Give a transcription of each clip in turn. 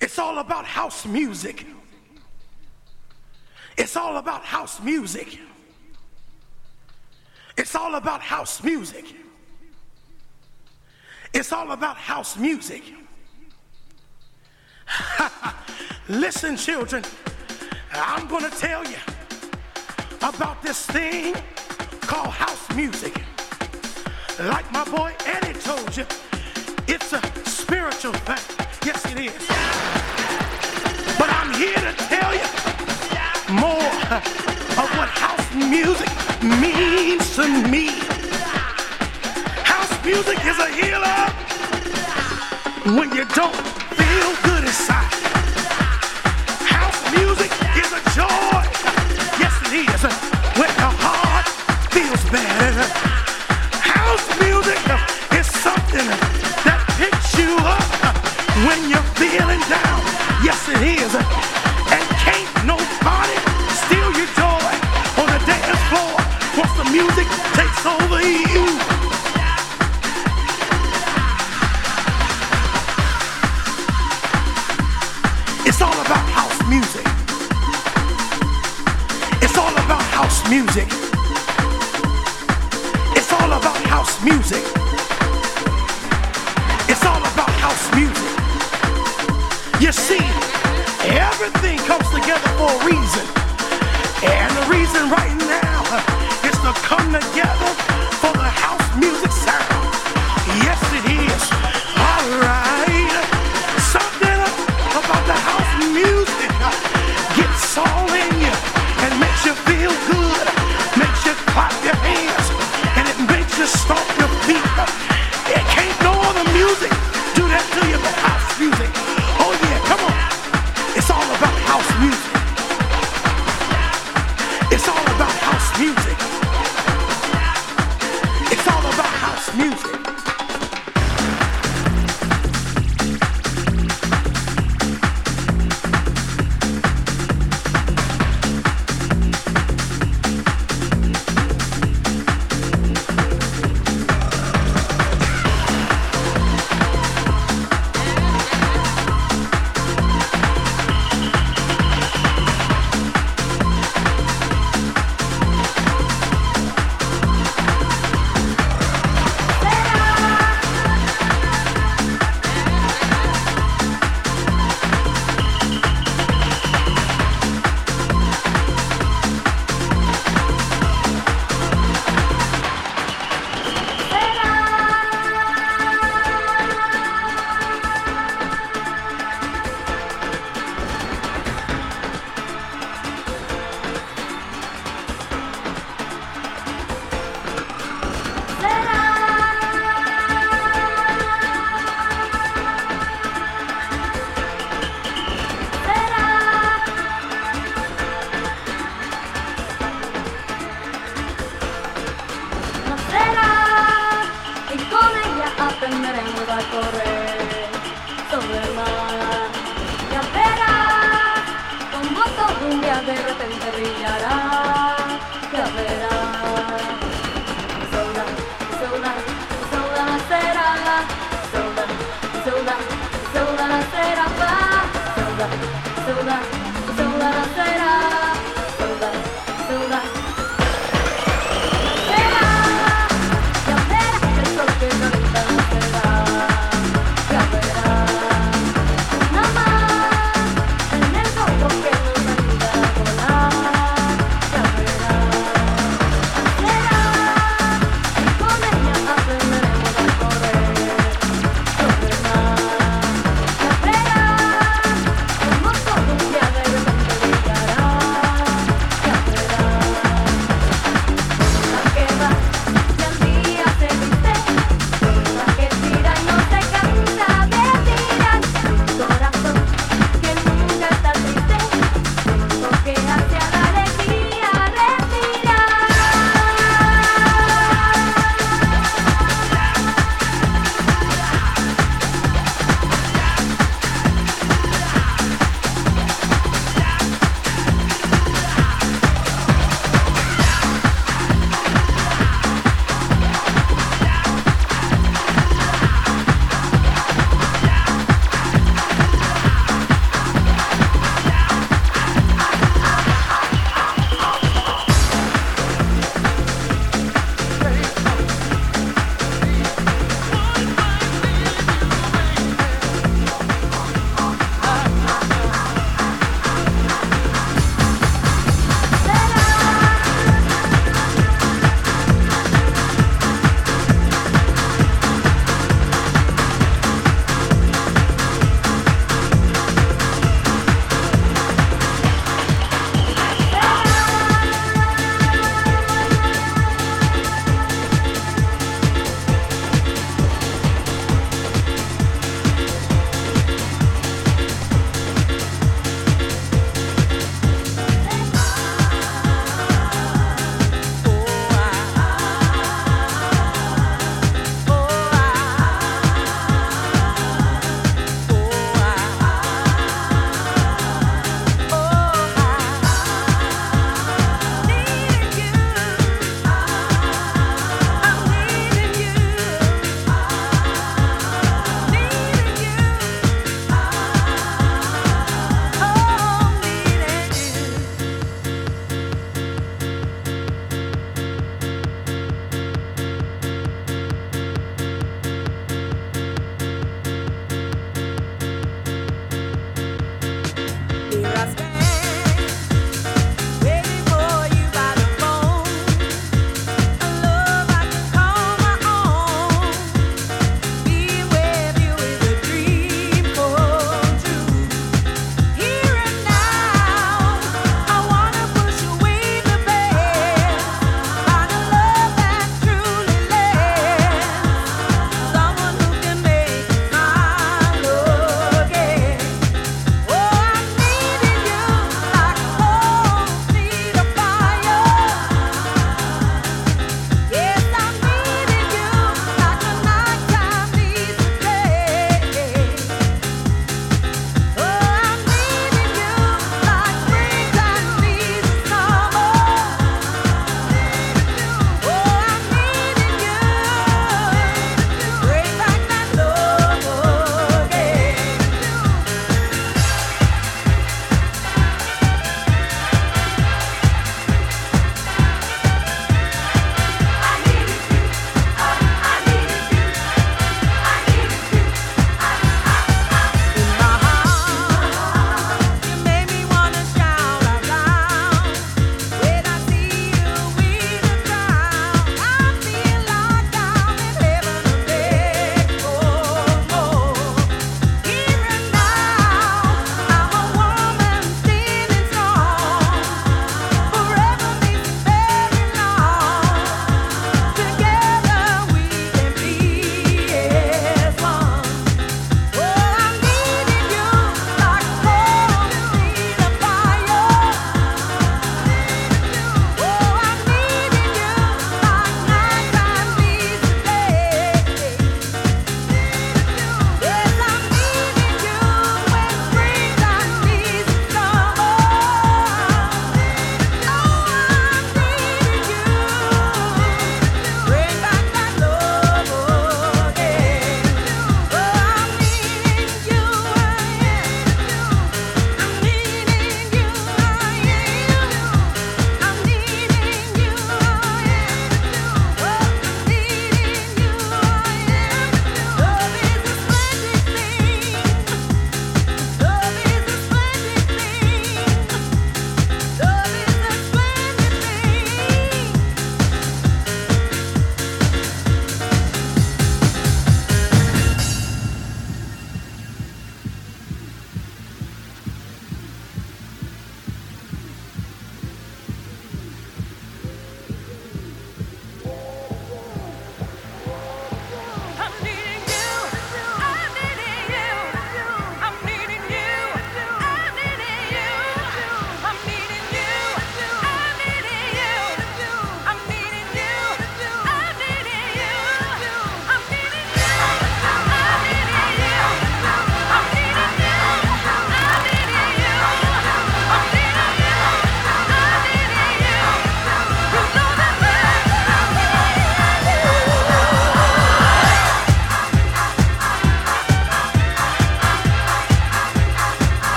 It's all about house music. It's all about house music. It's all about house music. It's all about house music. Listen, children, I'm going to tell you about this thing called house music. Like my boy Eddie told you, it's a spiritual thing. Yes, it is. But I'm here to tell you more of what house music means to me. House music is a healer when you don't feel good inside. House music is a joy. Yes, it is. When your heart feels better. House music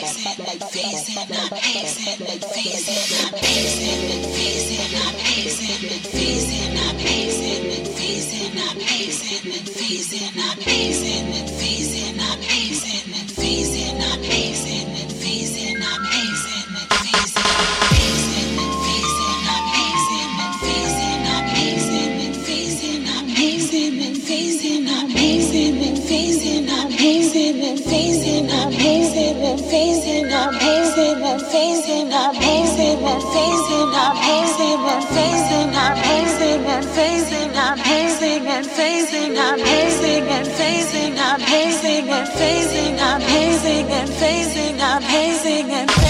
face it, face it, face. facing, I'm facing, and facing, I'm facing, and facing, I'm facing, and facing, I'm facing, and facing, I'm facing, and facing, I'm facing, and facing, I'm facing, and facing, I'm facing, and facing.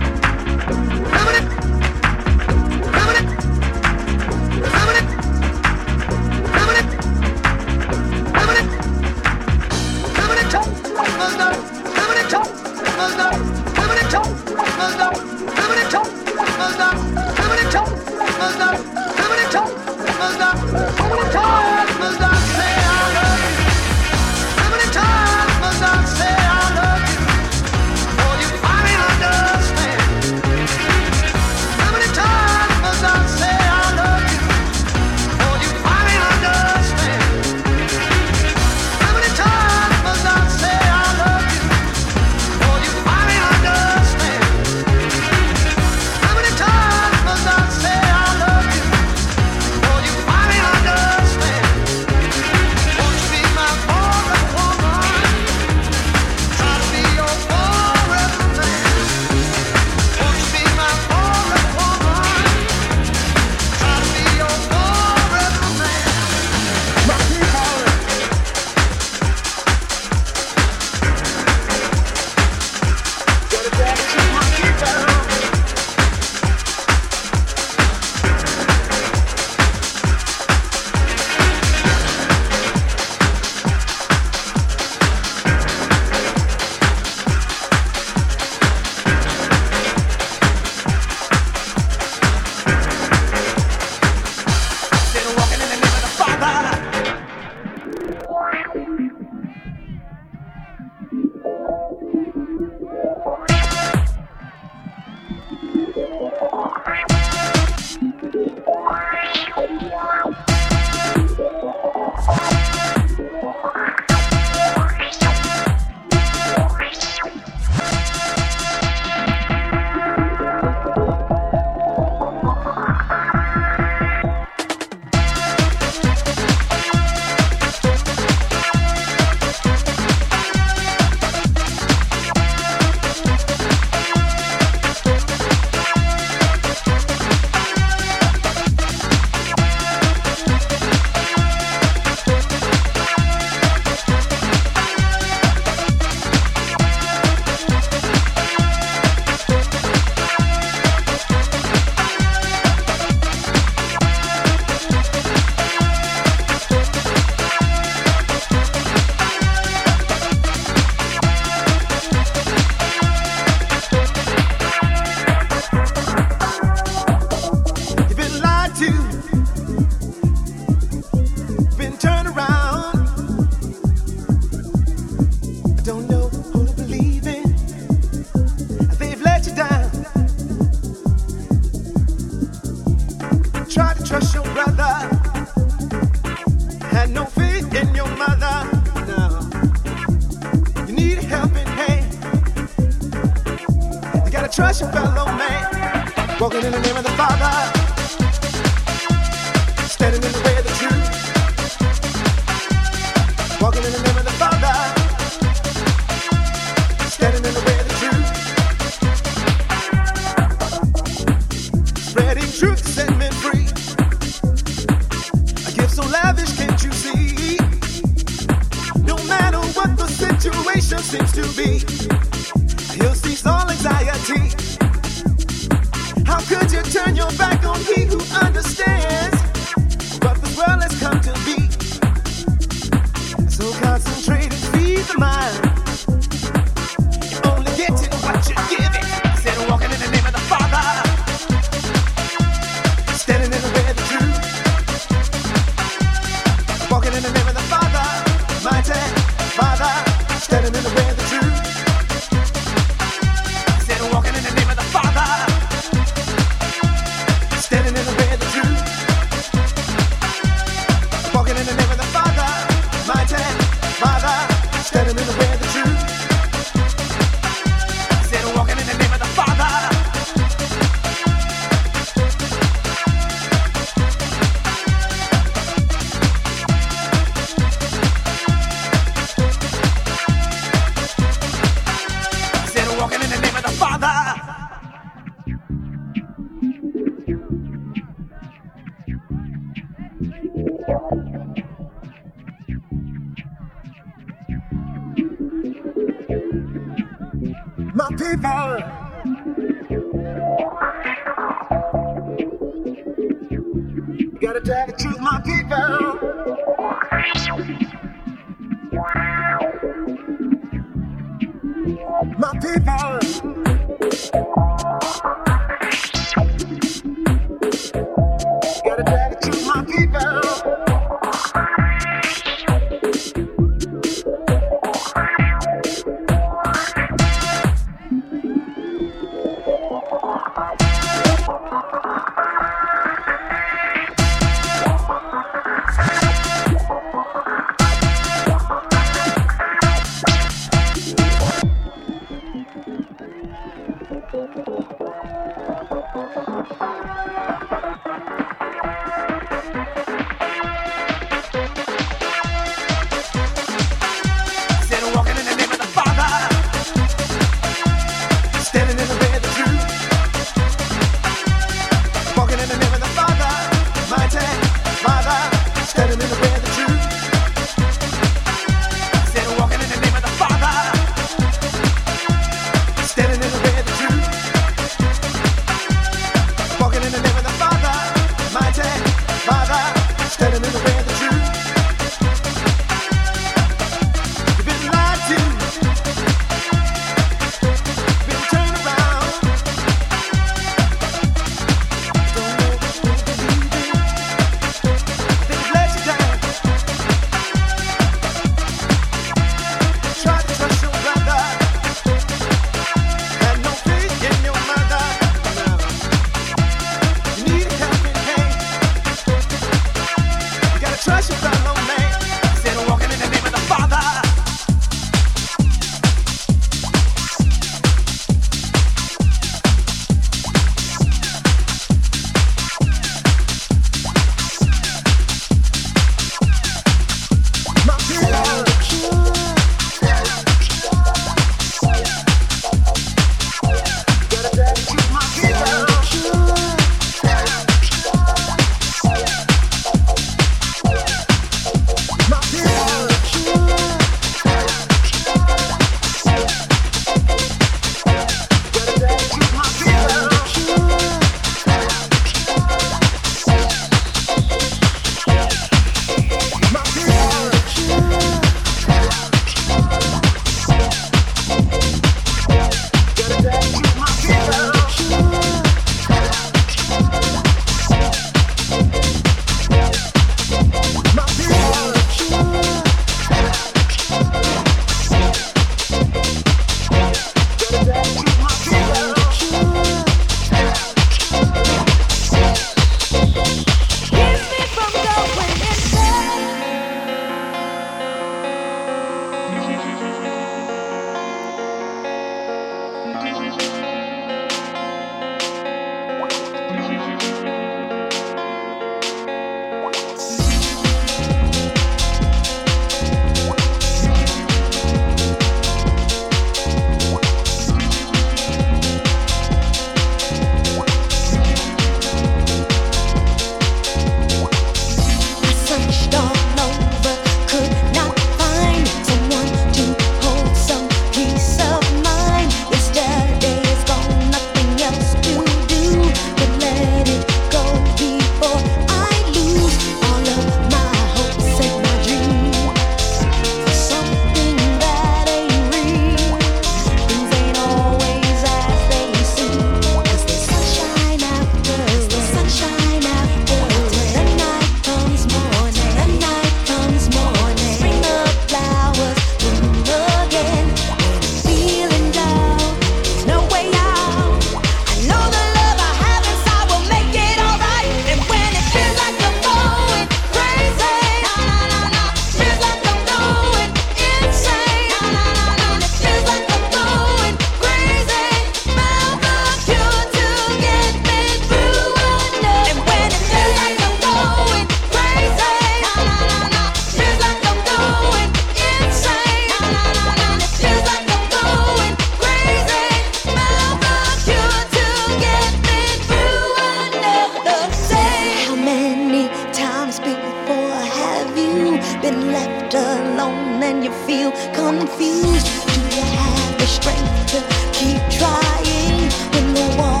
been left alone and you feel confused. Do you have the strength to keep trying when the wall?